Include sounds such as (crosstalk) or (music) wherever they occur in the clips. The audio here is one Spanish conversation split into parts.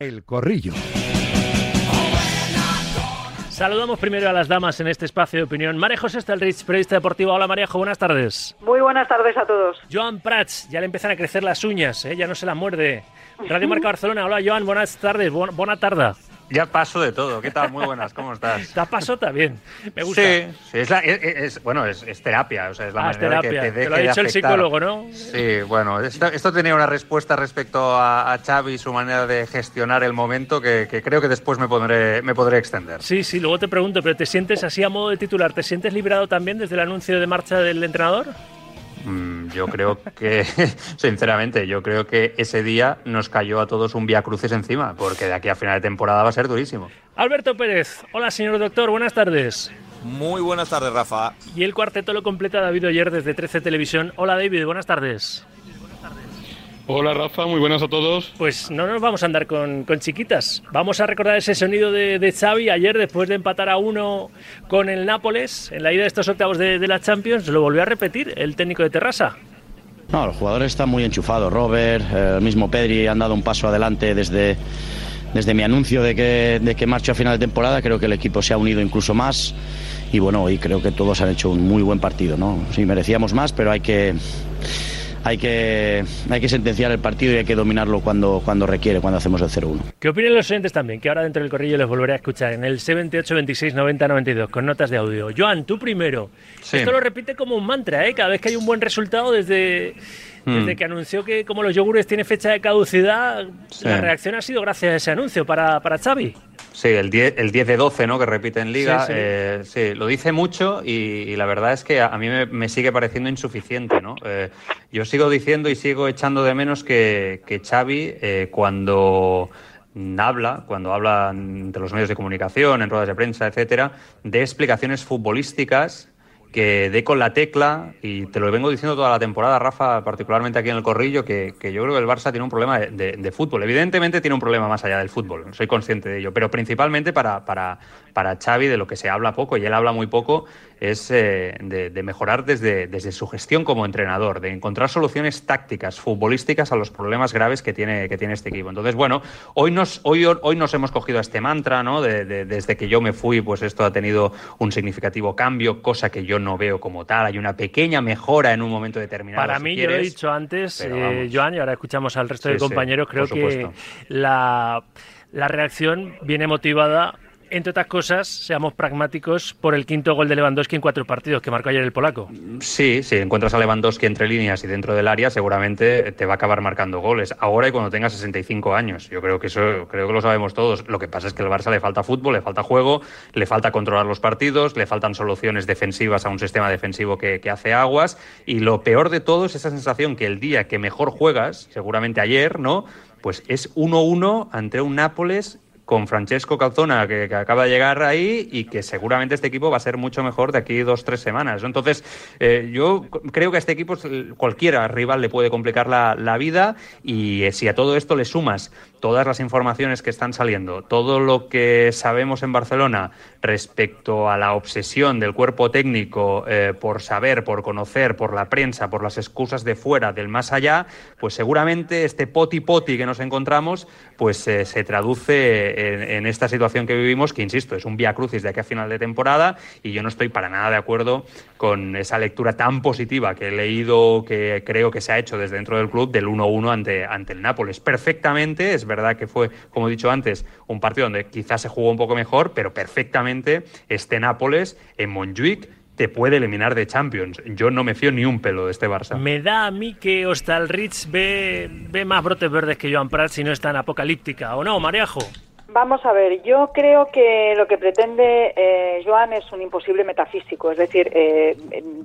El Corrillo. Saludamos primero a las damas en este espacio de opinión. María José Stelrich, periodista deportiva. Hola Marejo, buenas tardes. Muy buenas tardes a todos. Joan Prats, ya le empiezan a crecer las uñas, ¿eh? ya no se la muerde. Radio Marca Barcelona, hola Joan, buenas tardes, buena tarde. Ya paso de todo. ¿Qué tal? Muy buenas, ¿cómo estás? (laughs) Te paso también. Me gusta. Sí, sí es, es, bueno, es, terapia. O sea, es la ah, manera terapia. que te, te lo ha dicho el psicólogo, ¿no? Sí, bueno, esto, tenía una respuesta respecto a, a, Xavi y su manera de gestionar el momento que, que, creo que después me podré, me podré extender. Sí, sí, luego te pregunto, ¿pero te sientes así a modo de titular? ¿Te sientes liberado también desde el anuncio de marcha del entrenador? Mm, yo creo que, (laughs) sinceramente, yo creo que ese día nos cayó a todos un vía cruces encima, porque de aquí a final de temporada va a ser durísimo. Alberto Pérez, hola señor doctor, buenas tardes. Muy buenas tardes, Rafa. Y el cuarteto lo completa David Oyer desde 13 Televisión. Hola David, buenas tardes. Hola Rafa, muy buenas a todos. Pues no nos vamos a andar con, chiquitas. Vamos a recordar ese sonido de, de, Xavi ayer después de empatar a uno con el Nápoles en la ida de estos octavos de, la Champions. Lo volvió a repetir el técnico de Terrassa. No, los jugadores están muy enchufados. Robert, eh, el mismo Pedri han dado un paso adelante desde, desde mi anuncio de que, de que marcho a final de temporada. Creo que el equipo se ha unido incluso más. Y bueno, hoy creo que todos han hecho un muy buen partido. ¿no? Sí, merecíamos más, pero hay que hay que, hay que sentenciar el partido y hay que dominarlo cuando, cuando requiere, cuando hacemos el 0-1. ¿Qué opinan los oyentes también? Que ahora dentro del corrillo les volveré a escuchar en el 78 26 90 92 con notas de audio. Joan, tú primero. Esto lo repite como un mantra, ¿eh? Cada vez que hay un buen resultado desde, hmm. desde que anunció que como los yogures tiene fecha de caducidad, la reacción ha sido gracias a ese anuncio para, para Xavi. Sí, el 10, el 10 de 12, ¿no? Que repite en Liga. Sí, eh, lo dice mucho y, la verdad es que a, mí me, sigue pareciendo insuficiente, ¿no? Eh, yo sigo diciendo y sigo echando de menos que, que Xavi, eh, cuando habla, cuando habla entre los medios de comunicación, en ruedas de prensa, etcétera, de explicaciones futbolísticas que dé con la tecla, y te lo vengo diciendo toda la temporada, Rafa, particularmente aquí en el Corrillo, que, que yo creo que el Barça tiene un problema de, de, fútbol. Evidentemente tiene un problema más allá del fútbol, soy consciente de ello, pero principalmente para, para, para Xavi, de lo que se habla poco, y él habla muy poco, es eh, de, mejorar desde, desde su gestión como entrenador, de encontrar soluciones tácticas, futbolísticas a los problemas graves que tiene, que tiene este equipo. Entonces, bueno, hoy nos, hoy, hoy nos hemos cogido a este mantra, ¿no? desde que yo me fui, pues esto ha tenido un significativo cambio, cosa que yo no veo como tal. Hay una pequeña mejora en un momento determinado. Para mí, yo lo he dicho antes, eh, Joan, y ahora escuchamos al resto de compañeros, creo que la, la reacción viene motivada entre otras cosas, seamos pragmáticos por el quinto gol de Lewandowski en cuatro partidos que marcó ayer el polaco. Sí, si encuentras a Lewandowski entre líneas y dentro del área, seguramente te va a acabar marcando goles. Ahora y cuando tenga 65 años. Yo creo que eso creo que lo sabemos todos. Lo que pasa es que al Barça le falta fútbol, le falta juego, le falta controlar los partidos, le faltan soluciones defensivas a un sistema defensivo que, que hace aguas. Y lo peor de todo es esa sensación que el día que mejor juegas, seguramente ayer, ¿no? Pues es 1-1 ante un Nápoles con Francesco Calzona, que, acaba de llegar ahí y que seguramente este equipo va a ser mucho mejor de aquí dos, tres semanas. Entonces, eh, yo creo que a este equipo cualquiera rival le puede complicar la, la vida y eh, si a todo esto le sumas todas las informaciones que están saliendo, todo lo que sabemos en Barcelona respecto a la obsesión del cuerpo técnico eh, por saber, por conocer, por la prensa, por las excusas de fuera, del más allá, pues seguramente este poti poti que nos encontramos, pues se traduce en, esta situación que vivimos, que insisto, es un vía crucis de aquí a final de temporada y yo no estoy para nada de acuerdo con esa lectura tan positiva que he leído, que creo que se ha hecho desde dentro del club del 1-1 ante, ante el Nápoles. Perfectamente, es verdad que fue, como he dicho antes, un partido donde quizás se jugó un poco mejor, pero perfectamente este Nápoles en Montjuic te puede eliminar de Champions. Yo no me fío ni un pelo de este Barça. Me da a mí que Rich ve, ve más brotes verdes que Joan Prats si no es tan apocalíptica, ¿o no, Mariajo? Vamos a ver, yo creo que lo que pretende eh, Joan es un imposible metafísico, es decir, eh,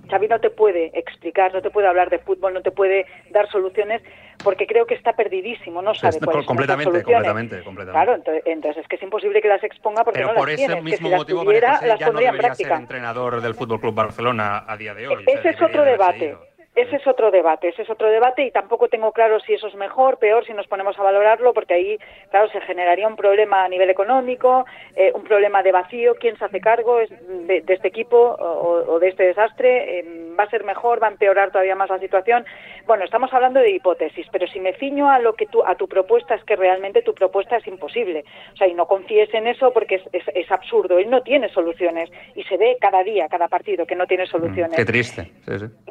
Xavi no te puede explicar, no te puede hablar de fútbol, no te puede dar soluciones, porque creo que está perdidísimo, no sabe cuáles completamente, son las completamente, completamente. Claro, entonces, es que es imposible que las exponga porque no por las tiene. mismo que si motivo, las tuviera, las ya no debería práctica. ser entrenador del Fútbol Club Barcelona a día de hoy. Ese es otro debate. Ese es otro debate, ese es otro debate y tampoco tengo claro si eso es mejor, peor, si nos ponemos a valorarlo, porque ahí, claro, se generaría un problema a nivel económico, eh, un problema de vacío, quién se hace cargo de, este equipo o, de este desastre. Em, va a ser mejor, va a empeorar todavía más la situación. Bueno, estamos hablando de hipótesis, pero si me ciño a lo que tú, a tu propuesta es que realmente tu propuesta es imposible. O sea, y no confíes en eso porque es, es, absurdo. Él no tiene soluciones y se ve cada día, cada partido que no tiene soluciones. qué triste.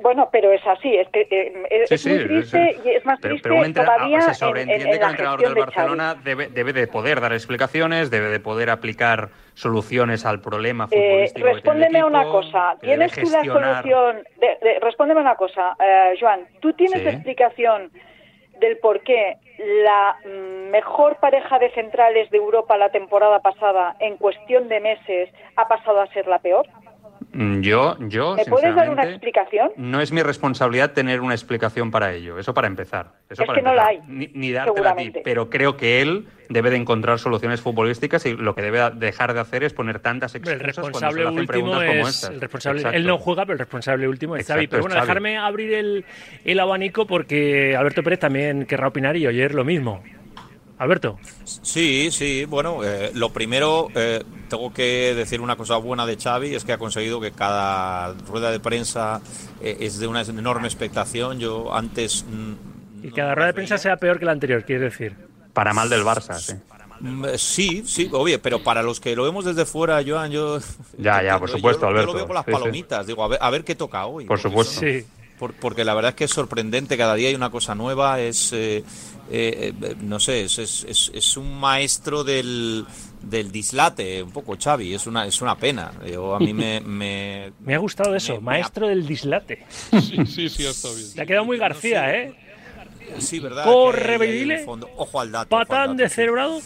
Bueno, pero es así, es que eh, es, muy triste y es más triste todavía se sobreentiende que el entrenador del Barcelona debe, debe de poder dar explicaciones, debe de poder aplicar soluciones al problema eh, futbolístico. Eh, respóndeme una cosa. ¿Tienes tú la solución? De, respóndeme una cosa, eh, Joan. ¿Tú tienes explicación del por qué la mm, mejor pareja de centrales de Europa la temporada pasada, en cuestión de meses, ha pasado a ser la peor? Mm, yo, yo, ¿Me puedes dar una explicación? No es mi responsabilidad tener una explicación para ello. Eso para empezar. Eso es que no la hay. Ni, ni dártela a ti. Pero creo que él debe de encontrar soluciones futbolísticas y lo que debe dejar de hacer es poner tantas excusas el responsable último es, El responsable, él no juega, pero el responsable último es Xavi. Pero bueno, dejarme abrir el, el abanico porque Alberto Pérez también querrá opinar y oír lo mismo. Alberto. Sí, sí, bueno, eh, lo primero, eh, tengo que decir una cosa buena de Xavi, es que ha conseguido que cada rueda de prensa eh, es de una enorme expectación. Yo antes... Mm, y cada rueda de prensa sea peor que la anterior, quiere decir. Para mal del Barça, sí. Mm, sí, sí, obvio, pero para los que lo vemos desde fuera, Joan, yo... Ya, ya, (laughs) por supuesto, Alberto. Yo lo veo con las palomitas, digo, a ver, a ver qué toca hoy. Por supuesto. Sí. porque la verdad es que es sorprendente, cada día hay una cosa nueva, es... Eh, eh, no sé, es, es, es, un maestro del, del dislate, un poco Xavi, es una, es una pena. Yo, a mí me, (laughs) me, me ha gustado eso, maestro del dislate. Sí, sí, sí, está bien. Le ha quedado muy García, ¿eh? Sí, verdad. Corre, Ojo al dato. Patán de cerebrado.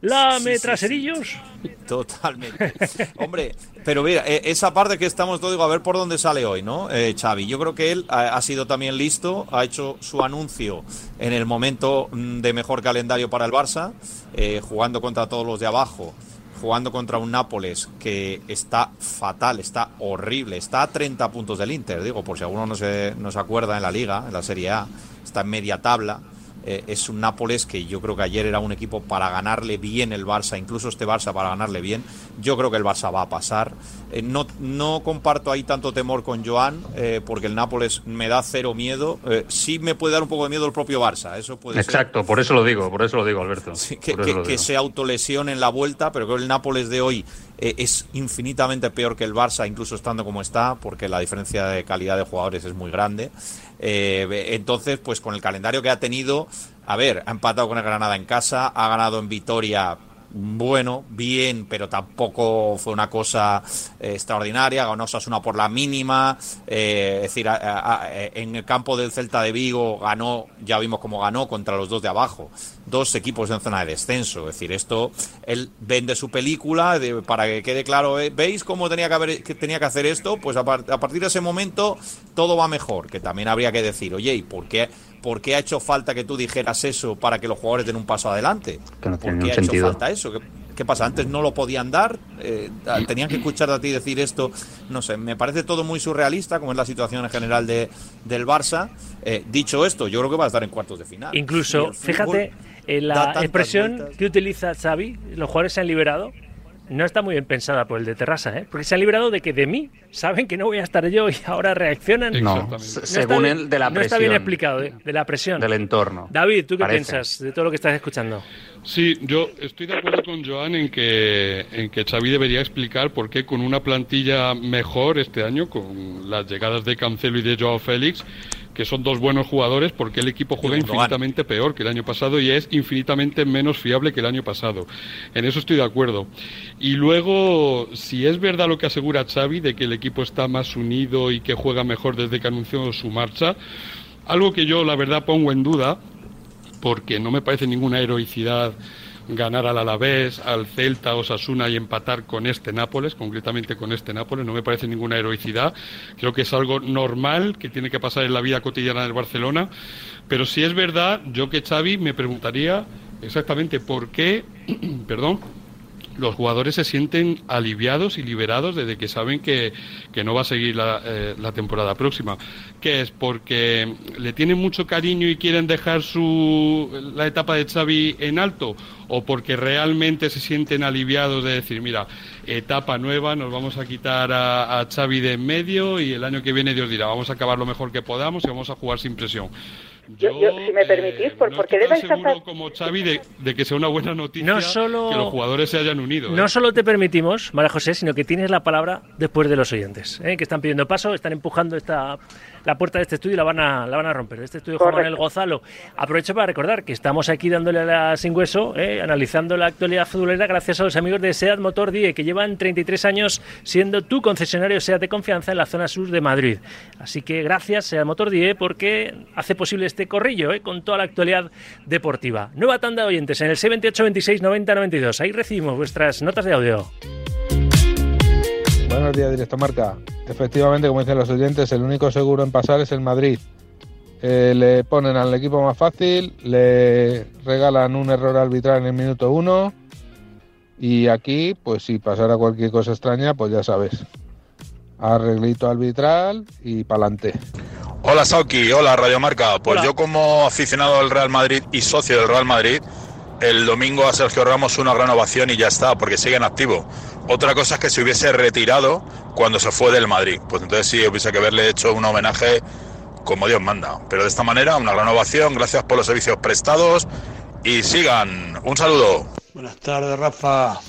Lame traserillos. (laughs) Totalmente. Hombre, pero mira, e, esa parte que estamos todo, digo, a ver por dónde sale hoy, ¿no? Eh, Xavi, yo creo que él ha, sido también listo, ha hecho su anuncio en el momento mm, de mejor calendario para el Barça, eh, jugando contra todos los de abajo jugando contra un Nápoles que está fatal, está horrible, está a 30 puntos del Inter, digo, por si alguno no se, no se acuerda en la liga, en la Serie A, está en media tabla. Eh, es un Nápoles que yo creo que ayer era un equipo para ganarle bien el Barça, incluso este Barça para ganarle bien. Yo creo que el Barça va a pasar. Eh, no, no comparto ahí tanto temor con Joan, eh, porque el Nápoles me da cero miedo. sí me puede dar un poco de miedo el propio Barça, eso puede Exacto, por eso lo digo, por eso lo digo, Alberto. que, que, se autolesione en la vuelta, pero creo que el Nápoles de hoy es infinitamente peor que el Barça, incluso estando como está, porque la diferencia de calidad de jugadores es muy grande. Eh, entonces, pues con el calendario que ha tenido, a ver, ha empatado con el Granada en casa, ha ganado en Vitoria bueno, bien, pero tampoco fue una cosa eh, extraordinaria. Ganó Sasuna por la mínima. Eh, es decir, en el campo del Celta de Vigo ganó, ya vimos cómo ganó contra los dos de abajo. Dos equipos en zona de descenso. Es decir, esto, él vende su película para que quede claro. Eh, ¿Veis cómo tenía que, haber, que tenía que hacer esto? Pues a, a partir de ese momento todo va mejor. Que también habría que decir, oye, ¿y por qué? ¿Por qué ha hecho falta que tú dijeras eso para que los jugadores den un paso adelante? ¿Por qué ha hecho falta eso? ¿Qué, pasa? ¿Antes no lo podían dar? Eh, ¿Tenían que escuchar a ti decir esto? No sé, me parece todo muy surrealista, como es la situación en general de, del Barça. Eh, dicho esto, yo creo que va a estar en cuartos de final. Incluso, fíjate, en la expresión que utiliza Xavi, los jugadores se han liberado, no está muy bien pensada por el de Terrassa, ¿eh? porque se ha librado de que de mí saben que no voy a estar yo y ahora reaccionan. No, según él, de la presión. No está bien explicado, ¿eh? de la presión. Del entorno. David, ¿tú qué piensas de todo lo que estás escuchando? Sí, yo estoy de acuerdo con Joan en que, en que Xavi debería explicar por qué con una plantilla mejor este año, con las llegadas de Cancelo y de Joao Félix, que son dos buenos jugadores porque el equipo juega infinitamente peor que el año pasado y es infinitamente menos fiable que el año pasado. En eso estoy de acuerdo. Y luego, si es verdad lo que asegura Xavi de que el equipo está más unido y que juega mejor desde que anunció su marcha, algo que yo la verdad pongo en duda porque no me parece ninguna heroicidad ganar al Alavés, al Celta o Sasuna y empatar con este Nápoles, concretamente con este Nápoles, no me parece ninguna heroicidad. Creo que es algo normal que tiene que pasar en la vida cotidiana del Barcelona. Pero si es verdad, yo que Xavi me preguntaría exactamente por qué, (clears throat) perdón, los jugadores se sienten aliviados y liberados desde que saben que, no va a seguir la, eh, la, temporada próxima. ¿Qué es? ¿Porque le tienen mucho cariño y quieren dejar su, la etapa de Xavi en alto? ¿O porque realmente se sienten aliviados de decir, mira, etapa nueva, nos vamos a quitar a, a Xavi de en medio y el año que viene Dios dirá, vamos a acabar lo mejor que podamos y vamos a jugar sin presión? Yo, si me permitís, por, no porque debes estar como Xavi de, que sea una buena noticia no solo, que los jugadores se hayan unido. No ¿eh? solo te permitimos, María José, sino que tienes la palabra después de los oyentes, ¿eh? que están pidiendo paso, están empujando esta la puerta de este estudio y la van a, la van a romper. Este estudio Juan Manuel Gozalo. Aprovecho para recordar que estamos aquí dándole a la sin hueso, ¿eh? analizando la actualidad futbolera gracias a los amigos de SEAT Motor Die, que llevan 33 años siendo tu concesionario SEAT de confianza en la zona sur de Madrid. Así que gracias SEAT Motor Die porque hace posible este corrillo ¿eh? con toda la actualidad deportiva. Nueva tanda de oyentes en el 78 26 90 92. Ahí recibimos vuestras notas de audio. Buenos días, directo marca. Efectivamente, como dicen los oyentes, el único seguro en pasar es el Madrid. Eh, le ponen al equipo más fácil, le regalan un error arbitral en el minuto uno y aquí, pues si pasara cualquier cosa extraña, pues ya sabes, arreglito arbitral y pa'lante. Hola Sauki, hola Radio Marca. Pues yo como aficionado al Real Madrid y socio del Real Madrid, el domingo a Sergio Ramos una gran ovación y ya está, porque sigue en activo. Otra cosa es que se hubiese retirado cuando se fue del Madrid. Pues entonces sí hubiese que haberle hecho un homenaje como Dios manda. Pero de esta manera, una gran ovación, gracias por los servicios prestados y sigan. Un saludo. Buenas tardes, Rafa.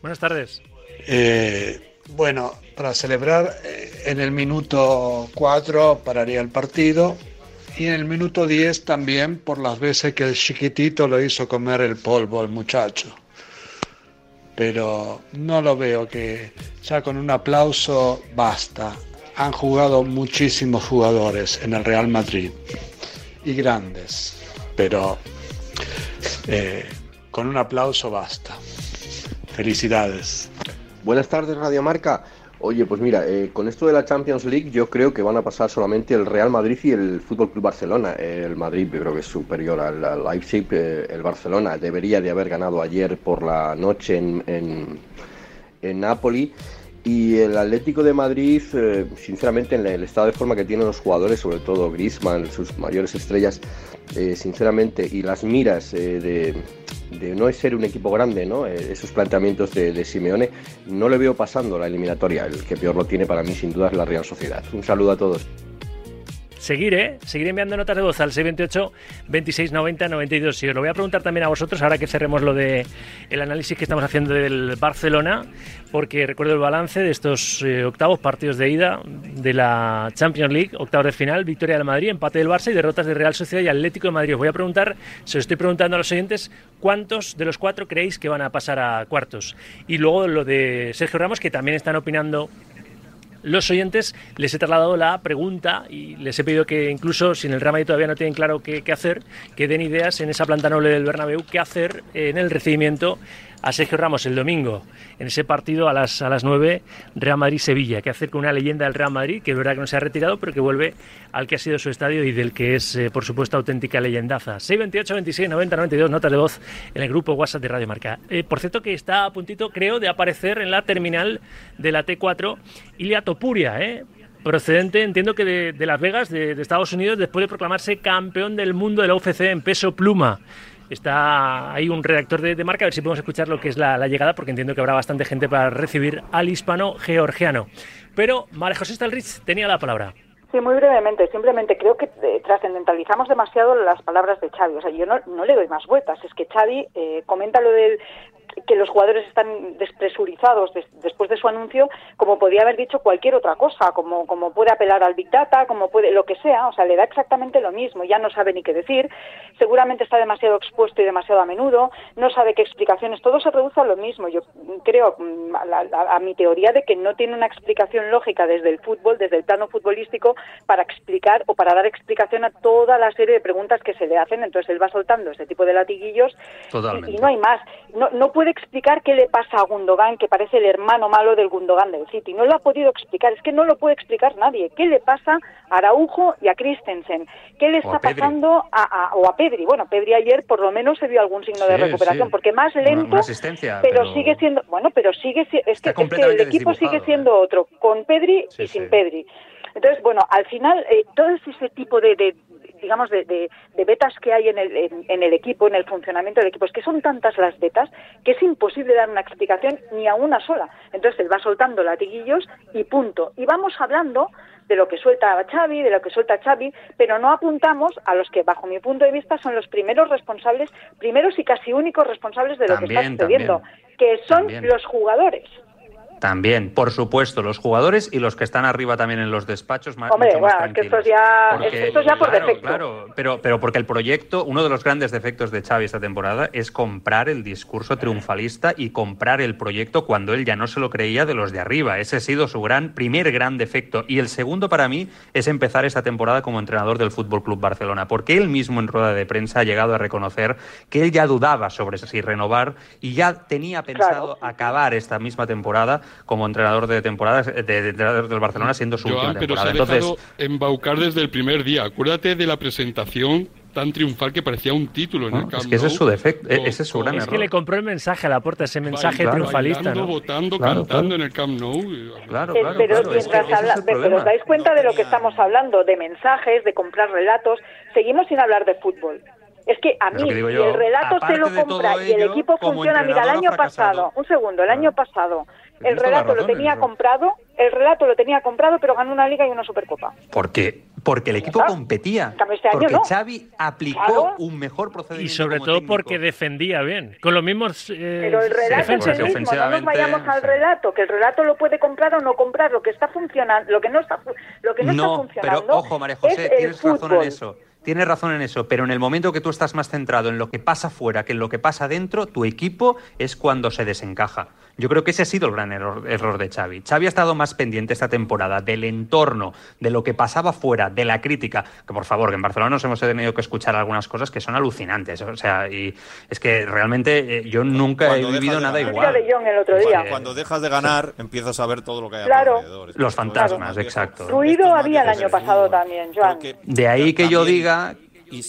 Buenas tardes. Eh, bueno, para celebrar, eh, en el minuto 4 pararía el partido y en el minuto 10 también por las veces que el chiquitito lo hizo comer el polvo al muchacho. Pero no lo veo que ya con un aplauso basta. Han jugado muchísimos jugadores en el Real Madrid y grandes, pero eh, con un aplauso basta. Felicidades. Buenas tardes, Radio Marca. Oye, pues mira, eh, con esto de la Champions League yo creo que van a pasar solamente el Real Madrid y el Fútbol Club Barcelona. El Madrid yo creo que es superior al, Leipzig. Eh, el Barcelona debería de haber ganado ayer por la noche en, en, en Napoli. Y el Atlético de Madrid, eh, sinceramente, en el estado de forma que tienen los jugadores, sobre todo Griezmann, sus mayores estrellas, sinceramente, y las miras de, de no ser un equipo grande, ¿no? Eh, esos planteamientos de, Simeone, no le veo pasando la eliminatoria. El que peor lo tiene para mí, sin duda, es la Real Sociedad. Un saludo a todos seguir, ¿eh? Seguir enviando notas de voz al 628 26 90 92. Y os lo voy a preguntar también a vosotros ahora que cerremos lo de el análisis que estamos haciendo del Barcelona, porque recuerdo el balance de estos eh, octavos partidos de ida de la Champions League, octavos de final, victoria del Madrid, empate del Barça y derrotas de Real Sociedad y Atlético de Madrid. Os voy a preguntar, se os estoy preguntando a los oyentes, ¿cuántos de los cuatro creéis que van a pasar a cuartos? Y luego lo de Sergio Ramos, que también están opinando los oyentes les he trasladado la pregunta y les he pedido que incluso si en el Real todavía no tienen claro qué, qué, hacer, que den ideas en esa planta noble del Bernabéu, qué hacer en el recibimiento a Sergio Ramos el domingo en ese partido a las, a las 9 Real Madrid-Sevilla. que hacer con una leyenda del Real Madrid que es verdad que no se ha retirado, pero que vuelve al que ha sido su estadio y del que es, eh, por supuesto, auténtica leyendaza. 628 26 90 92 notas de voz en el grupo WhatsApp de Radio Marca. Eh, por cierto, que está a puntito, creo, de aparecer en la terminal de la T4 Ilia Topuria, ¿eh? procedente, entiendo que de, Las Vegas, de, de, Estados Unidos, después de proclamarse campeón del mundo de la UFC en peso pluma. Está ahí un redactor de, marca, a ver si podemos escuchar lo que es la, llegada, porque entiendo que habrá bastante gente para recibir al hispano georgiano. Pero María José Stalrich tenía la palabra. Sí, muy brevemente. Simplemente creo que eh, trascendentalizamos demasiado las palabras de Xavi. O sea, yo no, no le doy más vueltas. Es que Xavi eh, comenta lo del que los jugadores están despresurizados después de su anuncio, como podía haber dicho cualquier otra cosa, como, como puede apelar al Big Data, como puede, lo que sea, o sea, le da exactamente lo mismo, ya no sabe ni qué decir, seguramente está demasiado expuesto y demasiado a menudo, no sabe qué explicaciones, todo se reduce a lo mismo. Yo creo, mm, a, a mi teoría de que no tiene una explicación lógica desde el fútbol, desde el plano futbolístico, para explicar o para dar explicación a toda la serie de preguntas que se le hacen, entonces él va soltando ese tipo de latiguillos y, no hay más. No, no puede explicar qué le pasa a Gundogan, que parece el hermano malo del Gundogan del City. No lo ha podido explicar, es que no lo puede explicar nadie. ¿Qué le pasa a Araujo y a Christensen? ¿Qué le está pasando a, o a Pedri? Bueno, Pedri ayer por lo menos se vio algún signo de recuperación, porque más lento, pero, sigue siendo, bueno, pero sigue es que, el equipo sigue siendo otro, con Pedri y sin Pedri. Entonces, bueno, al final, eh, todo ese tipo de, digamos, de, de, betas que hay en el, en, el equipo, en el funcionamiento del equipo. Es que son tantas las betas que es imposible dar una explicación ni a una sola. Entonces él va soltando latiguillos y punto. Y vamos hablando de lo que suelta Xavi, de lo que suelta Xavi, pero no apuntamos a los que, bajo mi punto de vista, son los primeros responsables, primeros y casi únicos responsables de lo que está sucediendo, que son los jugadores. También, por supuesto, los jugadores y los que están arriba también en los despachos más Hombre, bueno, es que esto ya, esto ya por defecto. Claro, pero, pero porque el proyecto, uno de los grandes defectos de Xavi esta temporada es comprar el discurso triunfalista y comprar el proyecto cuando él ya no se lo creía de los de arriba. Ese ha sido su gran primer gran defecto. Y el segundo para mí es empezar esta temporada como entrenador del Fútbol Club Barcelona, porque él mismo en rueda de prensa ha llegado a reconocer que él ya dudaba sobre si renovar y ya tenía pensado acabar esta misma temporada como entrenador de temporada de, del Barcelona siendo su última pero temporada. se ha dejado embaucar desde el primer día. Acuérdate de la presentación tan triunfal que parecía un título en el campo. Es que ese es su defecto, ese es su gran Es que le compró el mensaje a la puerta, ese mensaje triunfalista. Bailando, votando, cantando en el Camp Nou. Claro, eh, claro, pero mientras habla, pero os dais cuenta de lo que estamos hablando, de mensajes, de comprar relatos. Seguimos sin hablar de fútbol. Es que a mí, si el relato se lo compra y el equipo funciona, mira, el año pasado, un segundo, el año pasado, el relato lo tenía comprado, el relato lo tenía comprado, pero ganó una liga y una supercopa. ¿Por qué? Porque el equipo competía. Este porque Xavi aplicó un mejor procedimiento. Y sobre todo porque defendía bien. Con los mismos. Eh, pero el relato es el mismo. No nos vayamos al relato, que el relato lo puede comprar o no comprar. Lo que está funcionando, lo que no está, lo que no, está funcionando. Pero ojo, María José, tienes razón en eso. Tienes razón en eso, pero en el momento que tú estás más centrado en lo que pasa fuera que en lo que pasa dentro, tu equipo es cuando se desencaja. Yo creo que ese ha sido el gran error, error, de Xavi. Xavi ha estado más pendiente esta temporada del entorno, de lo que pasaba fuera, de la crítica. Que por favor, que en Barcelona nos hemos tenido que escuchar algunas cosas que son alucinantes. O sea, y es que realmente eh, yo nunca he vivido nada igual. el otro día. Cuando, dejas de ganar, empiezas a ver todo lo que hay claro. alrededor. Los fantasmas, exacto. Ruido había el año pasado también, Joan. De ahí que yo diga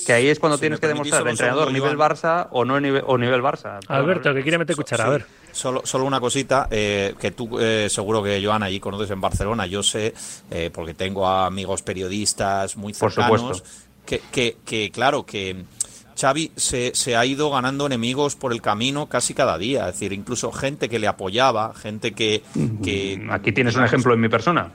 que ahí es cuando tienes que demostrar el entrenador nivel Barça o no nivel, o nivel Barça. Alberto, que quiere meter cuchara, a ver. Solo, solo una cosita, eh, que tú eh, seguro que Joan allí conoces en Barcelona, yo sé, eh, porque tengo amigos periodistas muy cercanos, que, que, que, claro, que Xavi se, se, ha ido ganando enemigos por el camino casi cada día, es decir, incluso gente que le apoyaba, gente que... que mm, Aquí tienes un ejemplo en mi persona.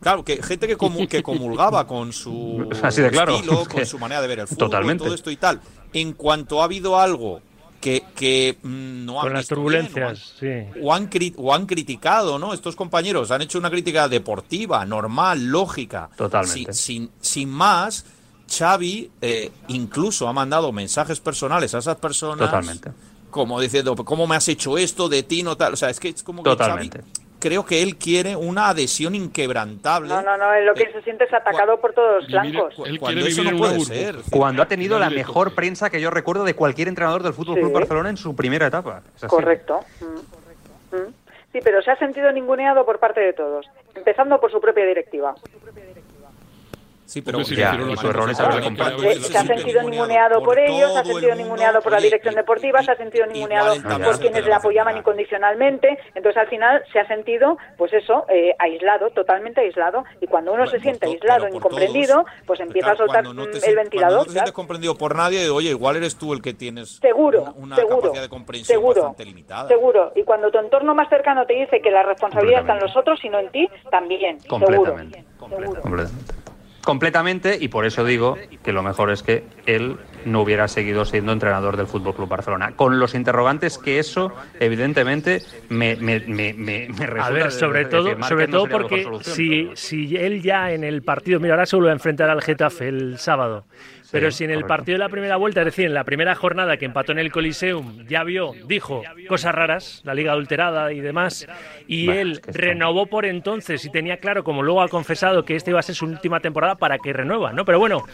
Claro, que gente que, que comulgaba con su (laughs) estilo, (laughs) con su manera de ver el fútbol, Totalmente. todo esto y tal. En cuanto ha habido algo que, que mm, no han Con las turbulencias, sí. O han, o han criticado, ¿no? Estos compañeros han hecho una crítica deportiva, normal, lógica. Totalmente. Sin, sin, más, Xavi eh, incluso ha mandado mensajes personales a esas personas. Totalmente. Como diciendo, ¿cómo me has hecho esto de ti? No tal. O sea, es que es como que Totalmente creo que él quiere una adhesión inquebrantable. No, no, no, es lo que se siente es atacado por todos los flancos. Cuando eso no puede ser. Cuando ha tenido la mejor prensa que yo recuerdo de cualquier entrenador del Fútbol Club Barcelona en su primera etapa. Correcto. Mm. Mm. Sí, pero se ha sentido ninguneado por parte de todos, empezando por su propia directiva. Sí, pero ya, y su error es Se ha sentido ninguneado por, ellos, se ha sentido ninguneado por la dirección deportiva, se ha sentido ninguneado por quienes le apoyaban incondicionalmente. Entonces, al final, se ha sentido, pues eso, eh, aislado, totalmente aislado. Y cuando uno se siente aislado, incomprendido, pues empieza a soltar el ventilador. Cuando no te comprendido por nadie, oye, igual eres tú el que tienes seguro, una, seguro, capacidad de comprensión seguro, bastante limitada. Seguro. Y cuando tu entorno más cercano te dice que la responsabilidad está en los otros y no en ti, también. Completamente. Completamente completamente y por eso digo que lo mejor es que él no hubiera seguido siendo entrenador del Fútbol Club Barcelona. Con los interrogantes que eso, evidentemente, me, me, me, me resulta A ver, sobre todo, sobre todo porque si, si él ya en el partido, mira, ahora se vuelve a enfrentar al Getafe el sábado. Pero si en el partido de la primera vuelta, es decir, en la primera jornada que empató en el Coliseum, ya vio, dijo cosas raras, la liga adulterada y demás, y él renovó por entonces y tenía claro, como luego ha confesado, que esta iba a ser su última temporada para que renueva, ¿no? Pero bueno,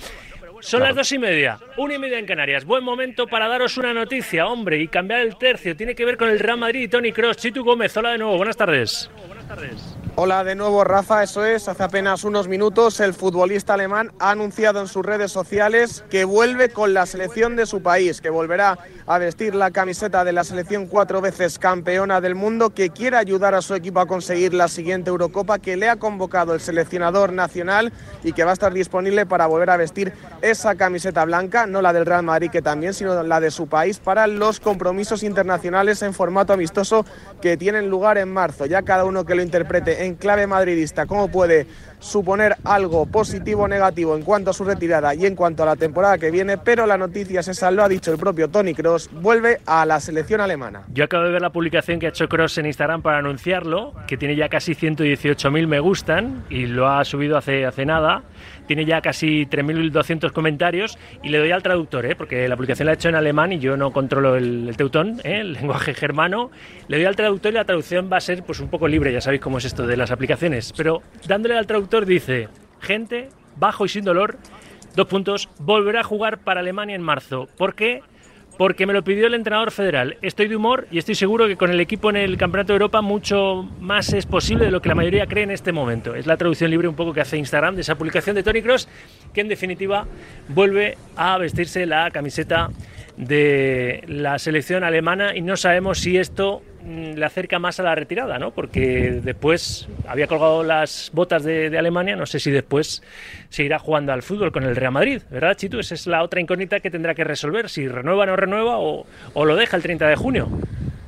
Son las dos y media, una y media en Canarias. Buen momento para daros una noticia, hombre, y cambiar el tercio. Tiene que ver con el Real Madrid y Tony Cross. Chitu Gómez, hola de nuevo, buenas tardes. Buenas tardes. Hola de nuevo Rafa, eso es, hace apenas unos minutos el futbolista alemán ha anunciado en sus redes sociales que vuelve con la selección de su país, que volverá a vestir la camiseta de la selección cuatro veces campeona del mundo, que quiere ayudar a su equipo a conseguir la siguiente Eurocopa, que le ha convocado el seleccionador nacional y que va a estar disponible para volver a vestir esa camiseta blanca, no la del Real Madrid que también, sino la de su país, para los compromisos internacionales en formato amistoso que tienen lugar en marzo. Ya cada uno que lo interprete en clave madridista cómo puede suponer algo positivo o negativo en cuanto a su retirada y en cuanto a la temporada que viene, pero la noticia es esa, lo ha dicho el propio Tony Cross, vuelve a la selección alemana. Yo acabo de ver la publicación que ha hecho Cross en Instagram para anunciarlo, que tiene ya casi 118.000 me gustan y lo ha subido hace, hace nada tiene ya casi 3.200 comentarios y le doy al traductor, ¿eh? porque la publicación la he hecho en alemán y yo no controlo el, teutón, ¿eh? el (laughs) lenguaje germano. Le doy al traductor y la traducción va a ser pues un poco libre, ya sabéis cómo es esto de las aplicaciones. Pero dándole al traductor dice, gente, bajo y sin dolor, dos puntos, volverá a jugar para Alemania en marzo. ¿Por qué? porque me lo pidió el entrenador federal. Estoy de humor y estoy seguro que con el equipo en el Campeonato de Europa mucho más es posible de lo que la mayoría cree en este momento. Es la traducción libre un poco que hace Instagram de esa publicación de Tony Cross, que en definitiva vuelve a vestirse la camiseta de la selección alemana y no sabemos si esto le acerca más a la retirada, ¿no? Porque después había colgado las botas de, Alemania, no sé si después seguirá jugando al fútbol con el Real Madrid, ¿verdad, Chitu? Esa es la otra incógnita que tendrá que resolver, si renueva o no renueva o, o lo deja el 30 de junio.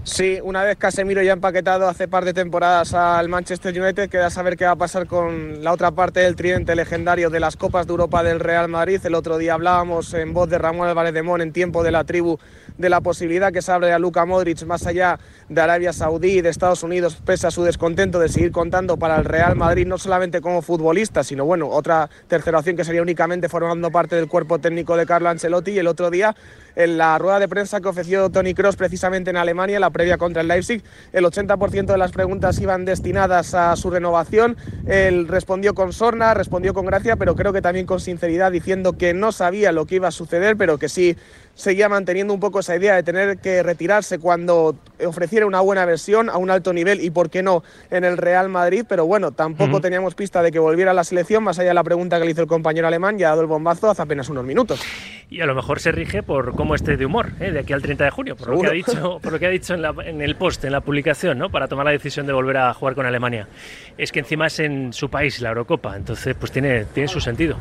Sí, una vez Casemiro ya empaquetado hace par de temporadas al Manchester United, queda saber qué va a pasar con la otra parte del tridente legendario de las Copas de Europa del Real Madrid. El otro día hablábamos en voz de Ramón Álvarez de Mon en tiempo de la tribu de la posibilidad que se abre a Luka Modric más allá de Arabia Saudí y de Estados Unidos, pese a su descontento de seguir contando para el Real Madrid, no solamente como futbolista, sino bueno, otra tercera opción que sería únicamente formando parte del cuerpo técnico de Carlo Ancelotti. Y el otro día, en la rueda de prensa que ofreció Tony Cross precisamente en Alemania, la previa contra el Leipzig, el 80% de las preguntas iban destinadas a su renovación. Él respondió con sorna, respondió con gracia, pero creo que también con sinceridad, diciendo que no sabía lo que iba a suceder, pero que sí seguía manteniendo un poco esa idea de tener que retirarse cuando ofreciera una buena versión a un alto nivel y por qué no en el Real Madrid, pero bueno, tampoco teníamos pista de que volviera a la selección, más allá de la pregunta que le hizo el compañero alemán, ya ha dado el bombazo hace apenas unos minutos. Y a lo mejor se rige por cómo esté de humor, ¿eh? de aquí al 30 de junio, por lo que ha dicho, por lo que ha dicho en, el post, en la publicación, ¿no? para tomar la decisión de volver a jugar con Alemania. Es que encima es en su país la Eurocopa, entonces pues tiene, tiene su sentido.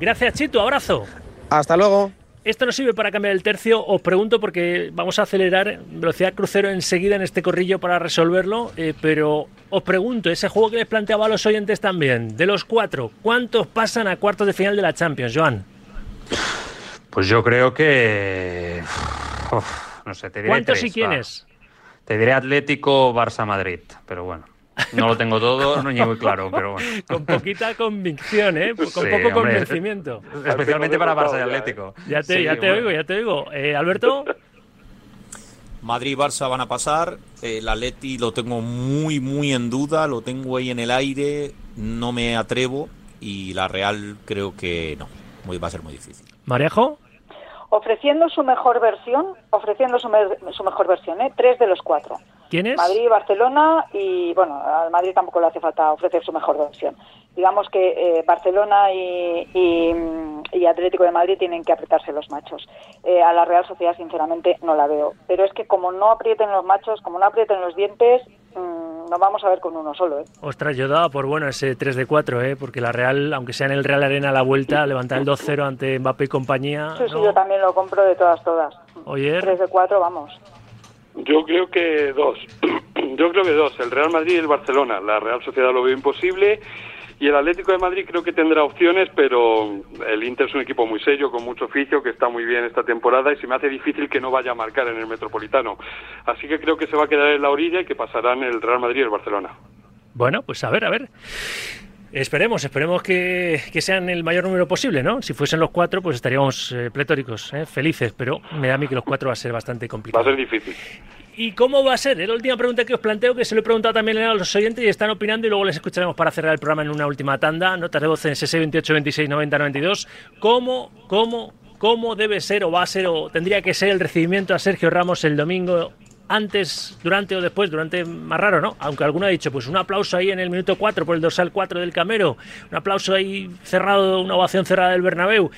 Gracias Chito, abrazo. Hasta luego. Esto no sirve para cambiar el tercio, os pregunto porque vamos a acelerar velocidad crucero enseguida en este corrillo para resolverlo, eh, pero os pregunto, ese juego que les planteaba a los oyentes también, de los cuatro, ¿cuántos pasan a cuartos de final de la Champions, Joan? Pues yo creo que... no sé, te diré ¿Cuántos y quiénes? Te diré Atlético, Barça, Madrid, pero bueno. No lo tengo todo, no muy claro, (laughs) pero bueno. Con poquita convicción, ¿eh? Con poco convencimiento. Especialmente para Barça y Atlético. Ya te, ya te oigo, ya te oigo. Eh, Alberto. Madrid y Barça van a pasar. El Atleti lo tengo muy, muy en duda. Lo tengo ahí en el aire. No me atrevo. Y la Real creo que no. Muy, va a ser muy difícil. ¿Marejo? Ofreciendo su mejor versión, ofreciendo su, su mejor versión, ¿eh? Tres de los cuatro. ¿Quién Madrid y Barcelona y bueno, al Madrid tampoco le hace falta ofrecer su mejor versión. Digamos que eh, Barcelona y, Atlético de Madrid tienen que apretarse los machos. Eh, a la Real Sociedad sinceramente no la veo. Pero es que como no aprieten los machos, como no aprieten los dientes, mmm, nos vamos a ver con uno solo. ¿eh? Ostras, yo daba por bueno ese 3 de 4, ¿eh? porque la Real, aunque sea en el Real Arena a la vuelta, levantar el 2-0 ante Mbappé y compañía. Sí, sí, yo también lo compro de todas, todas. Oye. 3 de 4, vamos. Yo creo que dos. (clears throat) Yo creo que dos. El Real Madrid y el Barcelona. La Real Sociedad lo veo imposible. Y el Atlético de Madrid creo que tendrá opciones, pero el Inter es un equipo muy serio, con mucho oficio, que está muy bien esta temporada y se me hace difícil que no vaya a marcar en el Metropolitano. Así que creo que se va a quedar en la orilla y que pasarán el Real Madrid y el Barcelona. Bueno, pues a ver, a ver. Esperemos, esperemos que, sean el mayor número posible, ¿no? Si fuesen los cuatro, pues estaríamos eh, pletóricos, ¿eh? felices, pero me da a mí que los cuatro va a ser bastante complicado. Va a ser difícil. ¿Y cómo va a ser? Es la última pregunta que os planteo, que se lo he preguntado también a los oyentes y están opinando y luego les escucharemos para cerrar el programa en una última tanda. Notas de voz en ss 28 26 90 92. ¿Cómo, cómo, cómo debe ser o va a ser o tendría que ser el recibimiento a Sergio Ramos el domingo antes, durante o después, durante más raro, ¿no? Aunque alguno ha dicho, pues un aplauso ahí en el minuto 4 por el dorsal 4 del Camero, un aplauso ahí cerrado, una ovación cerrada del Bernabéu.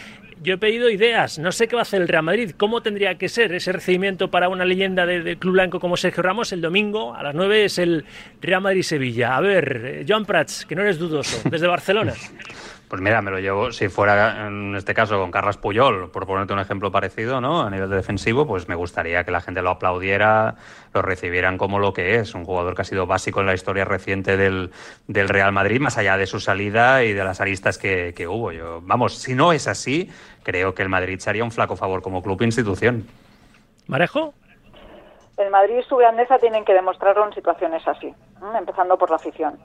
Yo he pedido ideas, no sé qué va a hacer el Real Madrid, cómo tendría que ser ese recibimiento para una leyenda del Club Blanco como Sergio Ramos. El domingo a las 9 es el Real Madrid-Sevilla. A ver, eh, Joan Prats, que no eres dudoso, desde Barcelona. (laughs) Pues mira, me lo llevo, si fuera en este caso con Carras Puyol, por ponerte un ejemplo parecido, ¿no? A nivel de defensivo, pues me gustaría que la gente lo aplaudiera, lo recibieran como lo que es, un jugador que ha sido básico en la historia reciente del, del Real Madrid, más allá de su salida y de las aristas que, que hubo. Yo, vamos, si no es así, creo que el Madrid se haría un flaco favor como club e institución. ¿Marejo? El Madrid y su grandeza tienen que demostrarlo en situaciones así, empezando por la afición.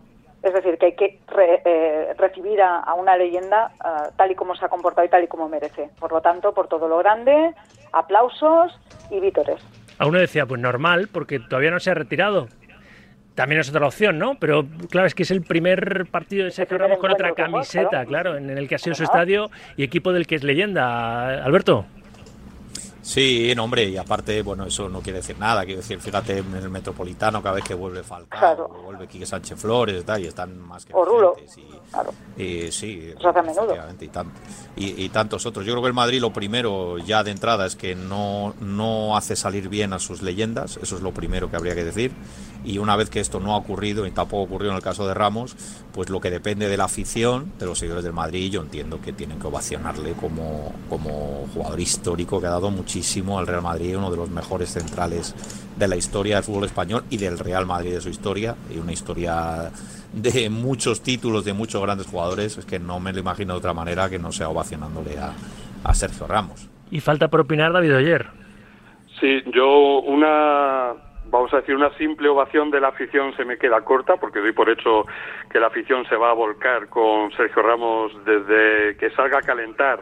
Es decir, que hay que eh, recibir a, una leyenda eh, tal y como se ha comportado y tal y como merece. Por lo tanto, por todo lo grande, aplausos y vítores. A uno decía, pues normal, porque todavía no se ha retirado. También es otra opción, ¿no? Pero claro, es que es el primer partido de Sergio Ramos con otra camiseta, claro, en el que ha sido su estadio y equipo del que es leyenda. Alberto. Sí, no, hombre, y aparte, bueno, eso no quiere decir nada. Quiero decir, fíjate en el Metropolitano, cada vez que vuelve Falcao, vuelve Quique Sánchez Flores tal, y están más que Orulo. Y, y, sí, y, y, y, tantos otros. Yo creo que el Madrid lo primero ya de entrada es que no, no hace salir bien a sus leyendas, eso es lo primero que habría que decir y una vez que esto no ha ocurrido y tampoco ocurrió en el caso de Ramos, pues lo que depende de la afición, de los seguidores del Madrid, yo entiendo que tienen que ovacionarle como, como jugador histórico que ha dado muchísimo al Real Madrid, uno de los mejores centrales de la historia del fútbol español y del Real Madrid de su historia, y una historia de muchos títulos, de muchos grandes jugadores, es que no me lo imagino de otra manera que no sea ovacionándole a, a Sergio Ramos. Y falta por opinar David Oyer. Sí, yo una vamos a decir, una simple ovación de la afición se me queda corta, porque doy por hecho que la afición se va a volcar con Sergio Ramos desde que salga a calentar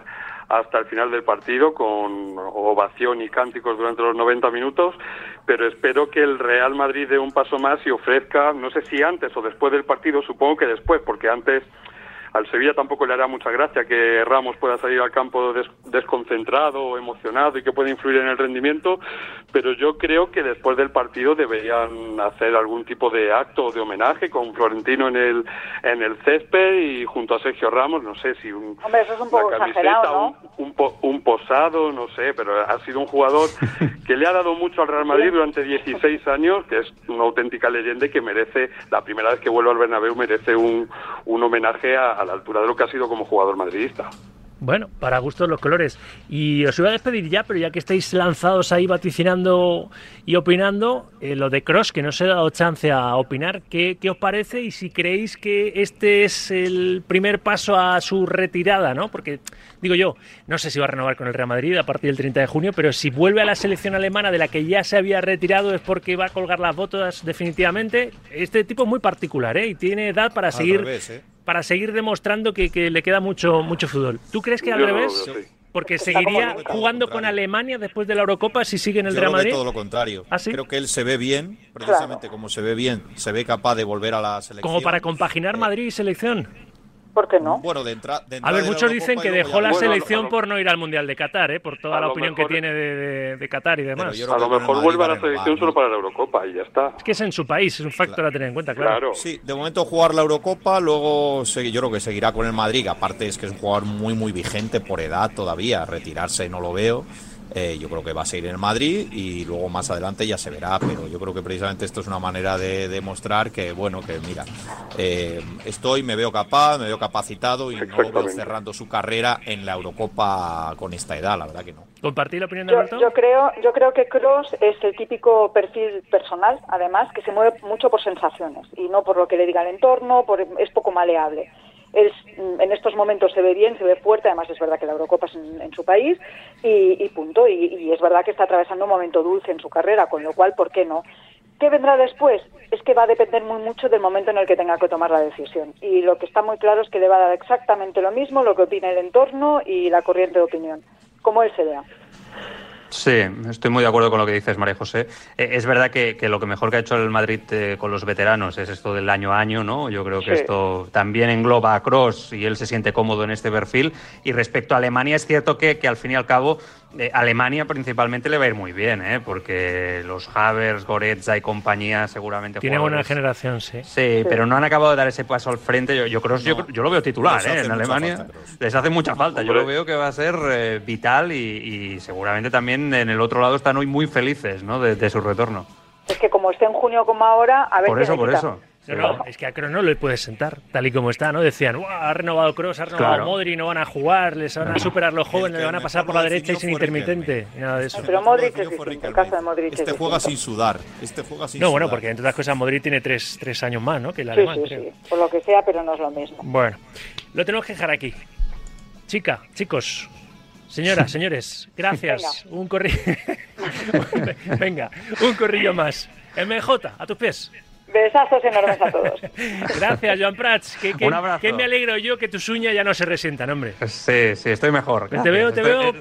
hasta el final del partido con ovación y cánticos durante los 90 minutos, pero espero que el Real Madrid dé un paso más y ofrezca, no sé si antes o después del partido, supongo que después, porque antes al Sevilla tampoco le hará mucha gracia que Ramos pueda salir al campo desconcentrado o emocionado y que pueda influir en el rendimiento, pero yo creo que después del partido deberían hacer algún tipo de acto de homenaje con Florentino en el en el césped y junto a Sergio Ramos, no sé si un, Hombre, eso es un poco exagerado, un, un, posado, no sé, pero ha sido un jugador (laughs) que le ha dado mucho al Real Madrid durante 16 años, que es una auténtica leyenda y que merece, la primera vez que vuelve al Bernabéu, merece un, un homenaje a, a la altura de lo que ha sido como jugador madridista. Bueno, para gustos los colores. Y os iba a despedir ya, pero ya que estáis lanzados ahí vaticinando y opinando, eh, lo de Cross, que no se ha dado chance a opinar, ¿qué, ¿qué, os parece? Y si creéis que este es el primer paso a su retirada, ¿no? Porque, digo yo, no sé si va a renovar con el Real Madrid a partir del 30 de junio, pero si vuelve a la selección alemana de la que ya se había retirado es porque va a colgar las botas definitivamente. Este tipo es muy particular, ¿eh? Y tiene edad para seguir... ¿eh? Para seguir demostrando que, que, le queda mucho, mucho fútbol. ¿Tú crees que al revés? Porque seguiría jugando con Alemania después de la Eurocopa si sigue en el Real Madrid. todo lo contrario. ¿Ah, creo que él se ve bien, precisamente como se ve bien, se ve capaz de volver a la selección. Como para compaginar Madrid y selección. ¿Por qué no? Bueno, de, entrada. A ver, muchos dicen que dejó la selección por no ir al Mundial de Qatar, ¿eh? por toda la opinión que tiene de, de, Qatar y demás. A lo mejor vuelve a la selección solo para la Eurocopa y ya está. Es que es en su país, es un factor a tener en cuenta, claro. Sí, de momento jugar la Eurocopa, luego yo creo que seguirá con el Madrid, aparte es que es un jugador muy, muy vigente por edad todavía, retirarse no lo veo. Eh, yo creo que va a seguir en el Madrid y luego más adelante ya se verá, pero yo creo que precisamente esto es una manera de demostrar que, bueno, que mira, eh, estoy, me veo capaz, me veo capacitado y no veo cerrando su carrera en la Eurocopa con esta edad, la verdad que no. ¿Compartir la opinión de Alberto? Yo, creo, yo creo que Cross es el típico perfil personal, además, que se mueve mucho por sensaciones y no por lo que le diga el entorno, por, es poco maleable en estos momentos se ve bien, se ve fuerte, además es verdad que la Eurocopa es en, su país y, punto. Y, es verdad que está atravesando un momento dulce en su carrera, con lo cual, ¿por qué no? ¿Qué vendrá después? Es que va a depender muy mucho del momento en el que tenga que tomar la decisión. Y lo que está muy claro es que le va a dar exactamente lo mismo lo que opina el entorno y la corriente de opinión, como él se vea. Sí, estoy muy de acuerdo con lo que dices, María José. Eh, es verdad que, lo que mejor que ha hecho el Madrid eh, con los veteranos es esto del año a año, ¿no? Yo creo que esto también engloba a Cross y él se siente cómodo en este perfil. Y respecto a Alemania, es cierto que, que al fin y al cabo eh, Alemania principalmente le va a ir muy bien, ¿eh? porque los Havers, Goretzka y compañía seguramente... Tiene buena generación, sí. sí. pero no han acabado de dar ese paso al frente. Yo, yo, yo, lo veo titular ¿eh? en Alemania. les hace mucha falta. Yo lo veo que va a ser eh, vital y, seguramente también en el otro lado están hoy muy felices ¿no? de, su retorno. Es que como esté en junio como ahora, a ver... Por eso, por eso. No, es que a Kroos no le puedes sentar, tal y como está, ¿no? Decían, ha renovado Kroos, ha renovado Modric, no van a jugar, les van a superar los jóvenes, le van a pasar por la derecha y sin intermitente. Nada de eso. Pero Modric es el caso de Modric Este juega sin sudar, este juega sin No, bueno, porque entre otras cosas Modric tiene tres, tres años más, ¿no? Que el alemán, sí, sí, por lo que sea, pero no es lo mismo. Bueno, lo tenemos que dejar aquí. Chica, chicos, Señoras, señores, gracias. Un corrillo. (laughs) Venga, un corrillo más. MJ, a tus pies. Besazos enormes a todos. (laughs) Gracias, Joan Prats. Que, Un abrazo. Que me alegro yo que tus uñas ya no se resientan, hombre. Sí, sí, estoy mejor. Te veo, te veo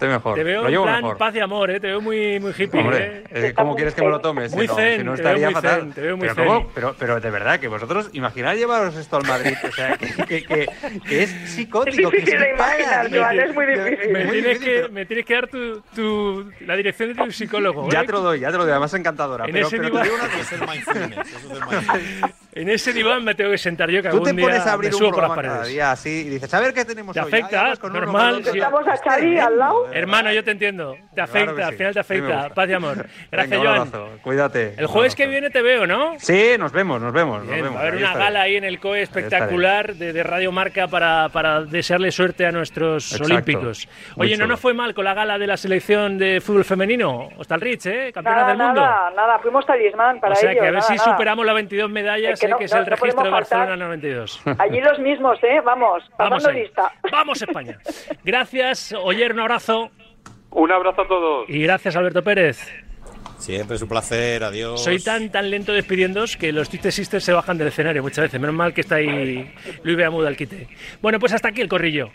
mejor. Te veo en plan paz y amor, ¿eh? Te veo muy, muy hippie. Hombre, ¿eh? ¿cómo quieres que me lo tomes? Muy zen, si no estaría fatal. te veo muy pero, zen. Pero, pero, de verdad, que vosotros imagináis llevaros esto al Madrid. O sea, que, que, que, es psicótico. Es difícil de imaginar, Joan, es muy difícil. Me, tienes, que, me tienes que dar tu, tu, la dirección de tu psicólogo. Ya ¿eh? te lo doy, ya te lo doy. Además, encantadora. En pero, ese pero diván... el mindfulness. Eso es el mindfulness. En ese diván me tengo que sentar yo que Tú te pones a abrir un programa por las paredes. día así y dices, a ver qué tenemos te hoy. Te afecta, normal. Estamos a al lado. Hermano, yo te entiendo. Te afecta, al final te afecta. Paz y amor. Gracias, Joan. Cuídate. El jueves que viene te veo, ¿no? Sí, nos vemos, nos vemos. Bien, va a haber una gala ahí en el COE espectacular de, Radio Marca para, para desearle suerte a nuestros olímpicos. Oye, ¿no nos fue mal con la gala de la selección de fútbol femenino? Rich, ¿eh? Campeonas del mundo. Nada, nada, fuimos talismán para O sea, que a ver si superamos las 22 medallas, que, es el registro de Barcelona 92. Allí los mismos, ¿eh? Vamos, vamos lista. Vamos, España. Gracias, Oyer, un abrazo. Un abrazo a todos. Y gracias, Alberto Pérez. Siempre es un placer, adiós. Soy tan tan lento despidiéndos que los Twitter Sisters se bajan del escenario muchas veces. Menos mal que está ahí Luis Beamuda al quite. Bueno, pues hasta aquí el corrillo.